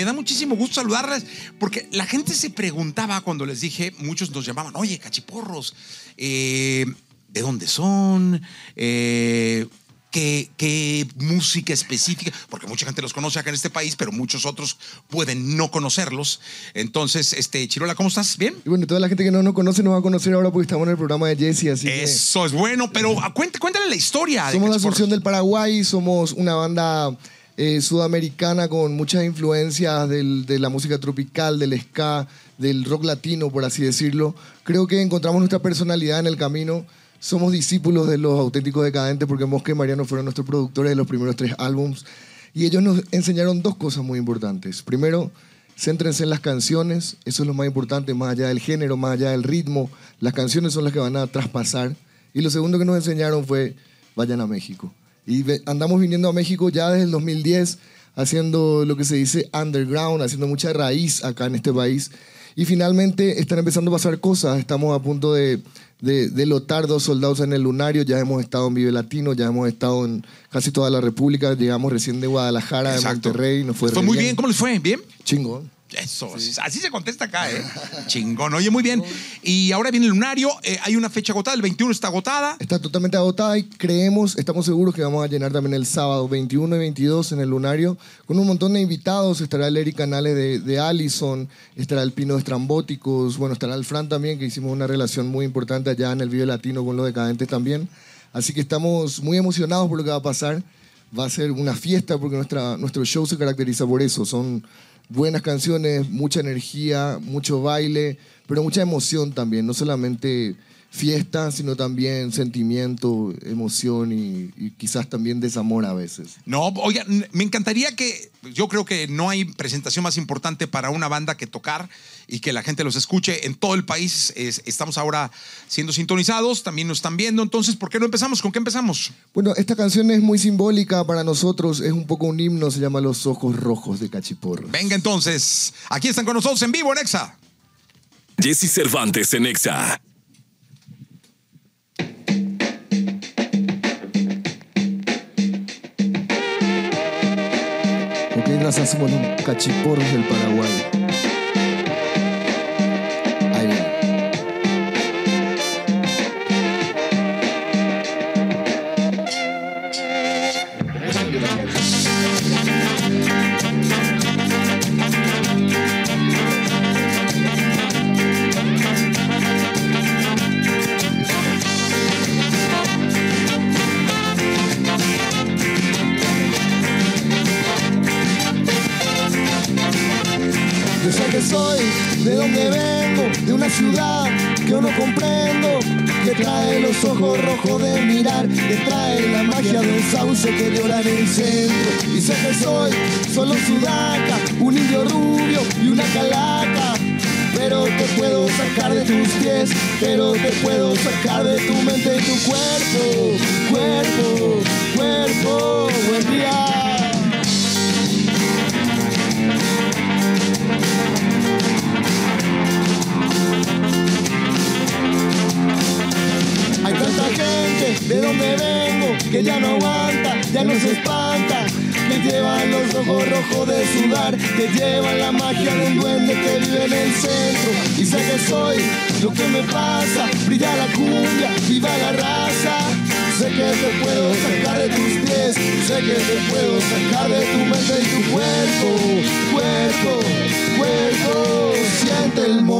Me da muchísimo gusto saludarles porque la gente se preguntaba cuando les dije, muchos nos llamaban, oye, cachiporros, eh, ¿de dónde son? Eh, ¿qué, ¿Qué música específica? Porque mucha gente los conoce acá en este país, pero muchos otros pueden no conocerlos. Entonces, este, Chirola, ¿cómo estás? ¿Bien? Y bueno, toda la gente que no nos conoce nos va a conocer ahora porque estamos en el programa de Jesse, así Eso es bueno, pero cuént- cuéntale la historia. de somos la Cachiporros. Asunción del Paraguay, somos una banda eh, sudamericana con muchas influencias de la música tropical, del ska, del rock latino, por así decirlo. Creo que encontramos nuestra personalidad en el camino. Somos discípulos de los auténticos decadentes porque Mosca y Mariano fueron nuestros productores de los primeros tres álbums. Y ellos nos enseñaron dos cosas muy importantes. Primero, céntrense en las canciones, eso es lo más importante, más allá del género, más allá del ritmo. Las canciones son las que van a traspasar. Y lo segundo que nos enseñaron fue, vayan a México. Y andamos viniendo a México ya desde el 2010, haciendo lo que se dice underground, haciendo mucha raíz acá en este país. Y finalmente están empezando a pasar cosas. Estamos a punto de, de, de lotar dos soldados en el lunario. Ya hemos estado en Vive Latino, ya hemos estado en casi toda la República. Llegamos recién de Guadalajara, de. Monterrey. Nos fue, Fue muy bien. ¿Cómo les fue? ¿Bien? Chingón. Eso, así se contesta acá, ¿eh? Chingón, oye, muy bien. Y ahora viene el lunario, eh, hay una fecha agotada, el 21 está agotada. Está totalmente agotada y creemos, estamos seguros que vamos a llenar también el sábado 21 y 22 en el Lunario con un montón de invitados. Estará el Eric Canales de, de Allison, estará el Pino de Estrambóticos, bueno, estará el Fran también, que hicimos una relación muy importante allá en el Vive Latino con los decadentes también. Así que estamos muy emocionados por lo que va a pasar. Va a ser una fiesta porque nuestra, nuestro show se caracteriza por eso. Son buenas canciones, mucha energía, mucho baile, pero mucha emoción también. No solamente fiesta, sino también sentimiento, emoción y, y quizás también desamor a veces. No, oiga, me encantaría que, yo creo que no hay presentación más importante para una banda que tocar y que la gente los escuche en todo el país. Es- estamos ahora siendo sintonizados, también nos están viendo, entonces, ¿por qué no empezamos? ¿Con qué empezamos? Bueno, esta canción es muy simbólica para nosotros, es un poco un himno, se llama Los Ojos Rojos de Cachiporro. Venga entonces, aquí están con nosotros en vivo en Exa. Jesse Cervantes en Exa. Raza, somos los cachiporros del Paraguay. Que no comprendo, que trae los ojos rojos de mirar, que trae la magia de un sauce que llora en el centro. Y sé que soy solo sudaca, un indio rubio y una calaca. Pero te puedo sacar de tus pies, pero te puedo sacar de tu mente y tu cuerpo, cuerpo, cuerpo, buen día. gente de donde vengo que ya no aguanta, ya no se espanta. Que llevan los ojos rojos de sudar, que llevan la magia del duende que vive en el centro. Y sé que soy lo que me pasa, brilla la cumbia, viva la raza. Sé que te puedo sacar de tus pies, sé que te puedo sacar de tu mente y tu cuerpo, cuerpo, cuerpo, siente el amor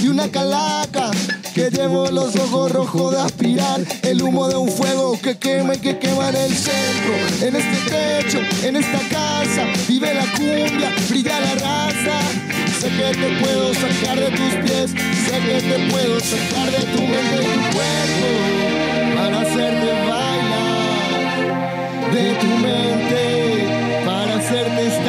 y una calaca. Que llevo los ojos rojos de aspirar el humo de un fuego que quema y que quema en el centro. En este techo, en esta casa, vive la cumbia, brilla la raza. Sé que te puedo sacar de tus pies, sé que te puedo sacar de tu mente y cuerpo para hacerte bailar de tu mente para hacerte.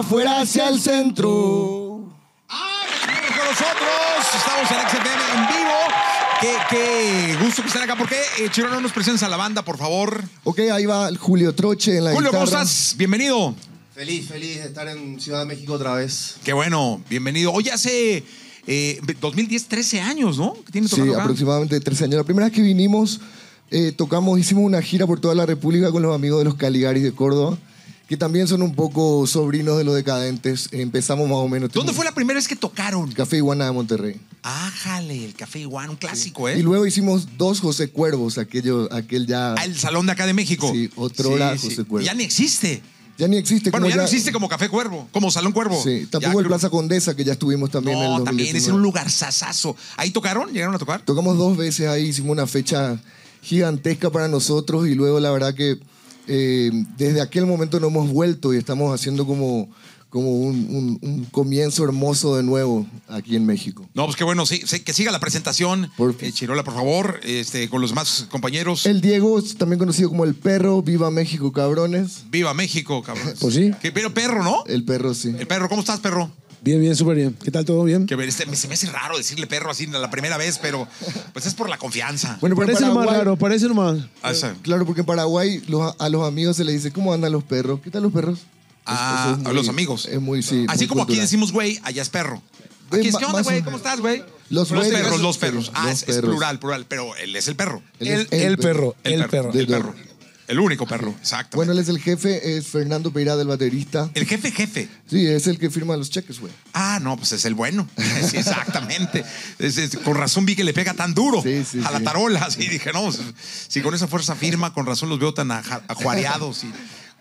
Afuera hacia el centro. Estamos con nosotros, estamos en XFM en vivo. Qué, qué gusto que estén acá. ¿Por qué, eh, Chiro, no nos presentas a la banda, por favor? Ok, ahí va Julio Troche en la Julio, ¿cómo guitarra. estás? Bienvenido. Feliz, feliz de estar en Ciudad de México otra vez. Qué bueno, bienvenido. Hoy hace eh, 2010, 13 años, ¿no? Que tiene Sí, acá. aproximadamente 13 años. La primera vez que vinimos, eh, tocamos, hicimos una gira por toda la República con los amigos de los Caligaris de Córdoba, que también son un poco sobrinos de los decadentes. Empezamos más o menos. ¿Dónde fue la primera vez que tocaron? Café Iguana de Monterrey. Ájale, el Café Iguana, un clásico, ¿eh? Y luego hicimos dos José Cuervos, aquello, aquel ya, Ah, el Salón de acá de México. Sí, otro hora José Cuervo. Ya ni existe. ya ni existe. Bueno, como ya no existe como Café Cuervo, como Salón Cuervo. Sí, Ya tampoco el Plaza Condesa, que ya estuvimos también en el No, 2019. también es en un lugar sasazo. ¿Ahí tocaron? ¿Llegaron a tocar? Tocamos dos veces ahí, hicimos una fecha gigantesca para nosotros y luego la verdad que eh, desde aquel momento no hemos vuelto y estamos haciendo como, como un, un- un comienzo hermoso de nuevo aquí en México. No, pues qué bueno, sí, sí, que siga la presentación. Por- Eh, Chirola, por favor, este, con los demás compañeros. El Diego, también conocido como el perro, viva México, cabrones. Viva México, cabrón. Pues sí. Que- pero perro, ¿no? El perro, sí. El perro, ¿cómo estás, perro? Bien, bien, súper bien. ¿Qué tal? ¿Todo bien? Que ver, este, me- se me hace raro decirle perro así la primera vez, pero pues es por la confianza. Bueno, pero Parece lo más Paraguay- raro, parece lo más. Ah, esa- Claro, porque en Paraguay los- a los amigos se les dice, ¿cómo andan los perros? ¿Qué tal los perros? Ah, Eso es a los amigos. Es muy, sí. Así muy como aquí cultural. decimos güey, allá es perro. Aquí es, ma- ¿qué onda, más o güey? menos. ¿Cómo estás, güey? Los los güeyes, perros, los perros. Ah, los es, es perros. plural, plural, pero él es el perro. Él El, es el perro, el perro. El perro. El único perro, exacto. Bueno, él es el jefe, es Fernando Peirá, del baterista. el jefe, jefe. Sí, es el que firma los cheques, güey. Ah, no, pues es el bueno. Sí, exactamente. Es- es- con razón vi que le pega tan duro Sí, sí, a la tarola. Así dije, no, si con esa fuerza firma, con razón los veo tan ajuareados y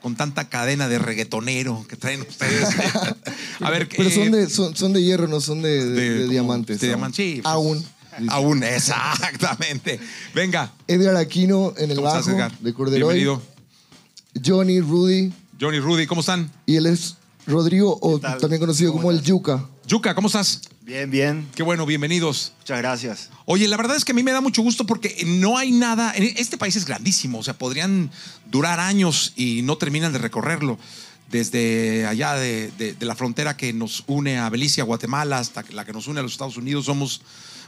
con tanta cadena de reggaetonero que traen ustedes. A ver, Pero eh, son, de, son, son de hierro, no son de, de- de como- diamantes. De diamantes, sí. pues, Aún. Aún, exactamente. Venga. Edgar Aquino en el ¿Cómo estás, bajo Edgar? de Corderoy. Bienvenido. Johnny, Rudy. Johnny, Rudy, ¿cómo están? Y él es Rodrigo, o también conocido ¿Cómo como el estás? Yuca. Yuka, ¿cómo estás? Bien, bien. Qué bueno, bienvenidos. Muchas gracias. Oye, la verdad es que a mí me da mucho gusto porque no hay nada. en Este país es grandísimo, o sea, podrían durar años y no terminan de recorrerlo. Desde allá de, de- de la frontera que nos une a Belice, a Guatemala, hasta la que nos une a los Estados Unidos, somos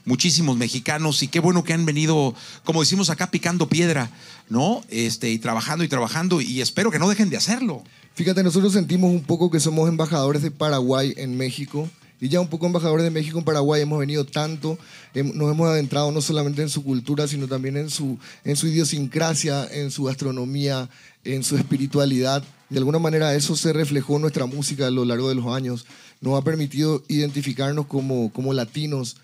muchísimos mexicanos y qué bueno que han venido, como decimos acá, picando piedra, ¿no? Este, y trabajando y trabajando y espero que no dejen de hacerlo. Fíjate, nosotros sentimos un poco que somos embajadores de Paraguay en México. Y ya un poco embajadores de México en Paraguay hemos venido tanto, nos hemos adentrado no solamente en su cultura, sino también en su, en su idiosincrasia, en su gastronomía, en su espiritualidad. De alguna manera eso se reflejó en nuestra música a lo largo de los años. Nos ha permitido identificarnos como, como latinos.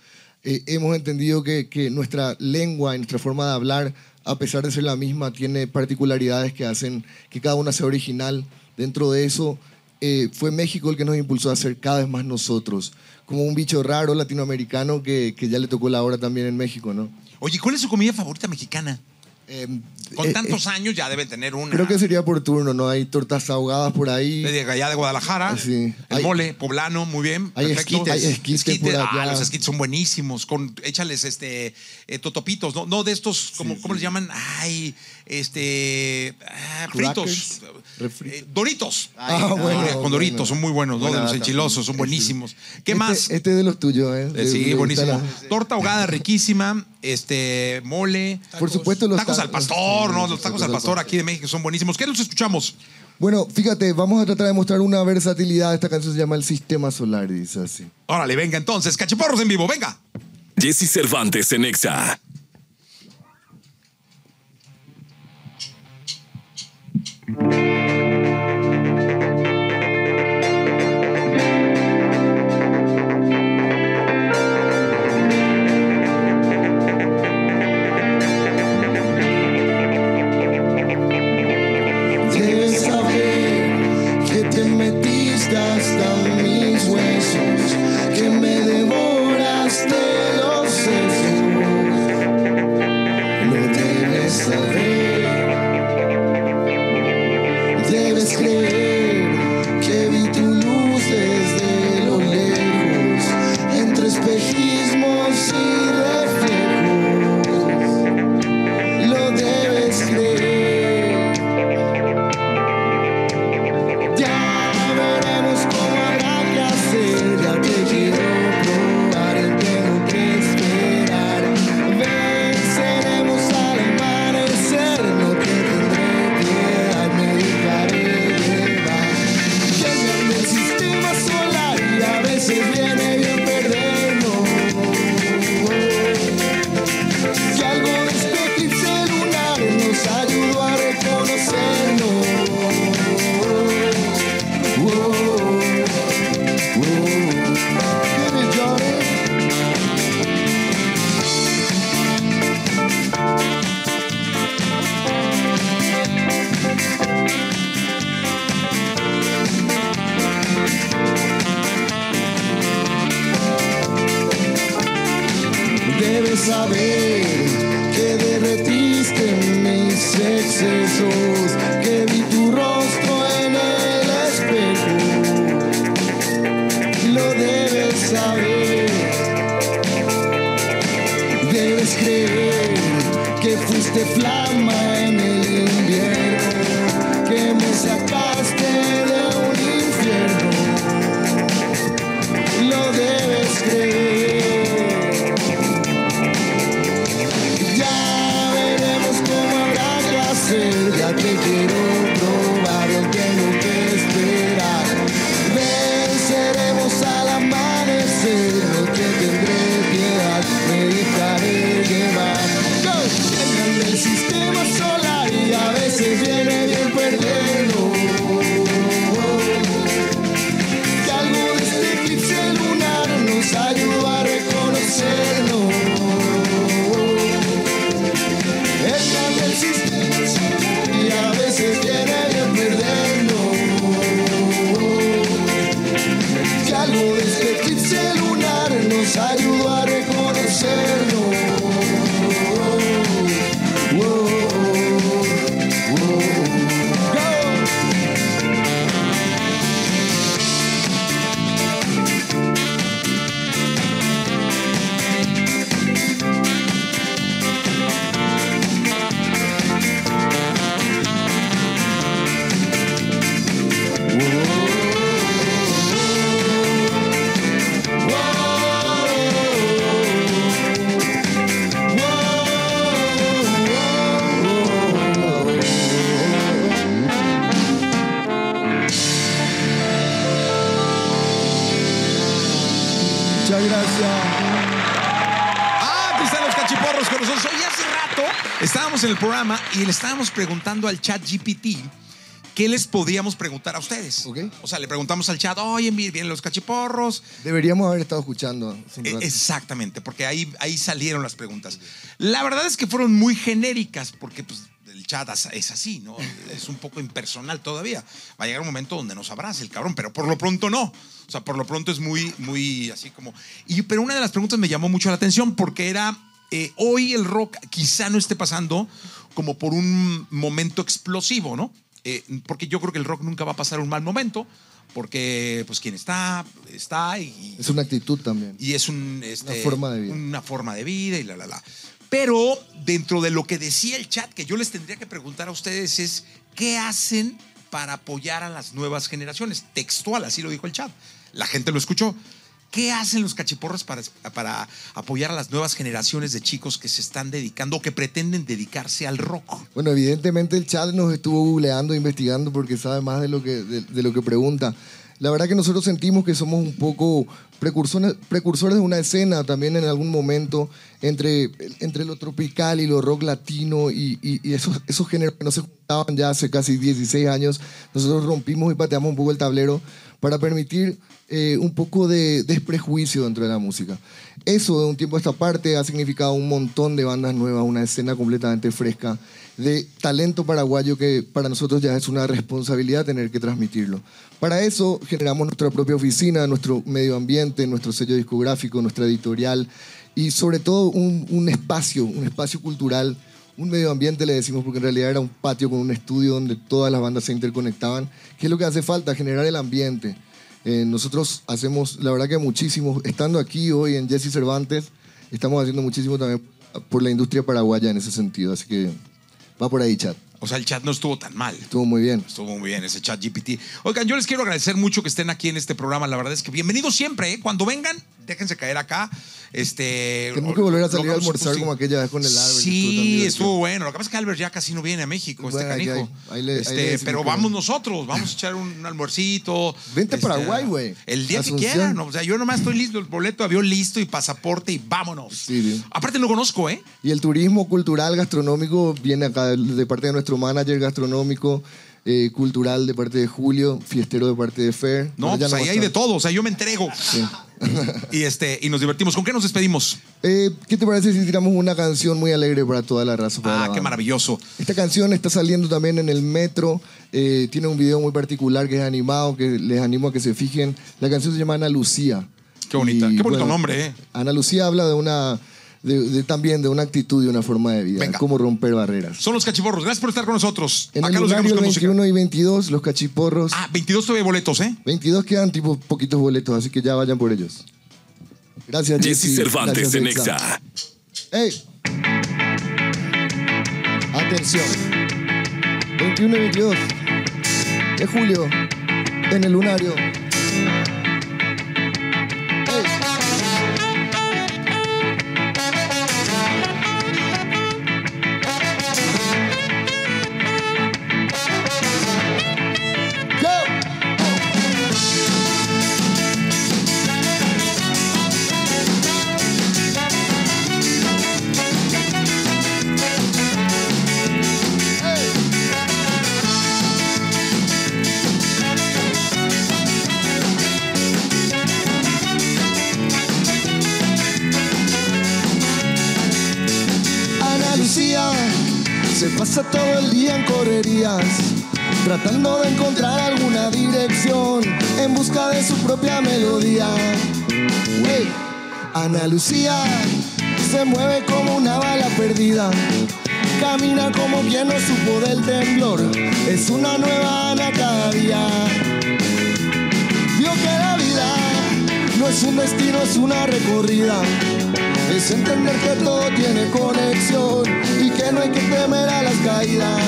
Eh, hemos entendido que, nuestra lengua y nuestra forma de hablar, a pesar de ser la misma, tiene particularidades que hacen que cada una sea original. Dentro de eso, eh, fue México el que nos impulsó a ser cada vez más nosotros, como un bicho raro latinoamericano que, que ya le tocó la hora también en México, ¿no? Oye, ¿cuál es su comida favorita mexicana? Em, Con eh, tantos eh, años ya deben tener una. Creo que sería por turno, ¿no? Hay tortas ahogadas por ahí. De allá de Guadalajara. Sí. El Hay- mole, poblano, muy bien. Hay perfecto. esquites. Hay esquites por Ah, los esquites son buenísimos. Con, échales este eh, totopitos, ¿no? No de estos, como, ¿cómo les llaman? Ay, este. ah, fritos. Doritos. Ah, bueno, con bueno. doritos, son muy buenos, ¿no? De los enchilosos, son buenísimos. ¿Qué Este- más? Este de los tuyos, ¿eh? Sí, buenísimo. Torta ahogada riquísima, este, mole. Por supuesto, los tacos ta- al pastor, ¿no? Los tacos al pastor aquí de México son buenísimos. ¿Qué los escuchamos? Bueno, fíjate, vamos a tratar de mostrar una versatilidad. Esta canción se llama El Sistema Solar, dice así. Órale, venga entonces, cachiporros en vivo, venga. Jesse Cervantes en Exa. Estábamos en el programa y le estábamos preguntando al chat GPT qué les podíamos preguntar a ustedes. O sea, le preguntamos al chat, oye, vienen los cachiporros. Deberíamos haber estado escuchando. Eh. Exactamente, porque ahí, ahí salieron las preguntas. La verdad es que fueron muy genéricas, porque pues, el chat es así, ¿no? Es un poco impersonal todavía. Va a llegar un momento donde nos abrace el cabrón, pero por lo pronto no. O sea, por lo pronto es muy, muy así como. Y, pero una de las preguntas me llamó mucho la atención porque era. Eh, hoy el rock quizá no esté pasando como por un momento explosivo, ¿no? Eh, porque yo creo que el rock nunca va a pasar un mal momento, porque pues quien está, está y, Es una actitud también. y es un, este, Una forma de vida. Una forma de vida y la, la, la. Pero dentro de lo que decía el chat, que yo les tendría que preguntar a ustedes es, ¿qué hacen para apoyar a las nuevas generaciones? Textual, así lo dijo el chat. La gente lo escuchó. ¿Qué hacen los cachiporros para, para apoyar a las nuevas generaciones de chicos que se están dedicando o que pretenden dedicarse al rock? Bueno, evidentemente el chat nos estuvo googleando, investigando, porque sabe más de lo que, de, de lo que pregunta. La verdad que nosotros sentimos que somos un poco precursores, precursores de una escena también en algún momento entre, entre lo tropical y lo rock latino y, y- y esos, esos géneros que no se juntaban ya hace casi 16 años. Nosotros rompimos y pateamos un poco el tablero para permitir eh, un poco de desprejuicio dentro de la música. Eso de un tiempo a esta parte ha significado un montón de bandas nuevas, una escena completamente fresca de talento paraguayo que para nosotros ya es una responsabilidad tener que transmitirlo. Para eso generamos nuestra propia oficina, nuestro medio ambiente, nuestro sello discográfico, nuestra editorial y sobre todo un, un espacio, un espacio cultural, un medio ambiente le decimos porque en realidad era un patio con un estudio donde todas las bandas se interconectaban, que es lo que hace falta, generar el ambiente. Eh, nosotros hacemos, la verdad que muchísimo, estando aquí hoy en Jesse Cervantes, estamos haciendo muchísimo también por la industria paraguaya en ese sentido, así que va por ahí, chat. O sea, el chat no estuvo tan mal. Estuvo muy bien. Estuvo muy bien ese chat GPT. Oigan, yo les quiero agradecer mucho que estén aquí en este programa. La verdad es que bienvenidos siempre. ¿eh? Cuando vengan, déjense caer acá. Este, Tenemos que volver a salir a almorzar sí. como aquella vez con el Albert. Sí, estuvo bueno. Lo que pasa es que Albert ya casi no viene a México, este Bueno, canijo. ahí le- Este, pero vamos no. nosotros, vamos a echar un almuercito. Vente a Este, Paraguay, güey. El día Asunción. que quieran. O sea, yo nomás estoy listo, el boleto de avión listo y pasaporte y vámonos. Sí, bien. Aparte no conozco, ¿eh? Y el turismo cultural gastronómico viene acá de parte de nuestro manager gastronómico, eh, cultural de parte de Julio, fiestero de parte de Fer. No, pues ahí hay de todo. O sea, yo me entrego. Y, este, y nos divertimos. ¿Con qué nos despedimos? Eh, ¿Qué te parece si tiramos una canción muy alegre para toda la raza? para la Ah, qué maravilloso. Esta canción está saliendo también en el metro. eh, tiene un video muy particular que es animado, que les animo a que se fijen. La canción se llama Ana Lucía. Qué bonita, Y, qué bonito nombre, ¿eh? Ana Lucía habla de una, de, de- también de una actitud y una forma de vida, Venga. cómo romper barreras. Son los cachiporros. Gracias por estar con nosotros. En Acá el los dejamos horario con música. 21 y 22, los cachiporros. Ah, 22 todavía hay boletos, ¿eh? 22 quedan tipo poquitos boletos, así que ya vayan por ellos. Gracias, Jesse. Cervantes Gracias, en Exa. Exa. ¡Ey! Atención. 21 y 22 de julio en el lunario. Ana Lucía se pasa todo el día en correrías, tratando de encontrar alguna dirección en busca de su propia melodía. Wey, Ana Lucía se mueve como una bala perdida, camina como quien no supo del temblor, es una nueva Ana cada día. Vio que la vida no es un destino, es una recorrida. Es entender que todo tiene conexión y que no hay que temer a las caídas.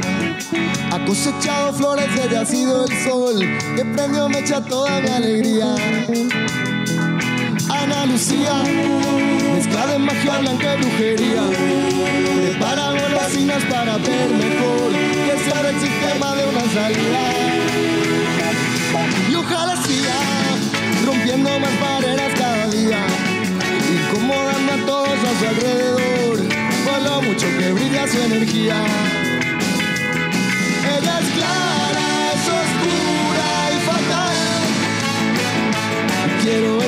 Jardinería, ha cosechado flores, ella ha sido el sol que prendió mecha toda mi alegría. Ana Lucía, mezcla de magia blanca y brujería. Prepara golosinas para ver mejor que se abre el sistema de una salida. Y ojalá siga rompiendo más barreras cada día, incomodando a todos a su alrededor, por lo mucho que brilla su energía. Quiero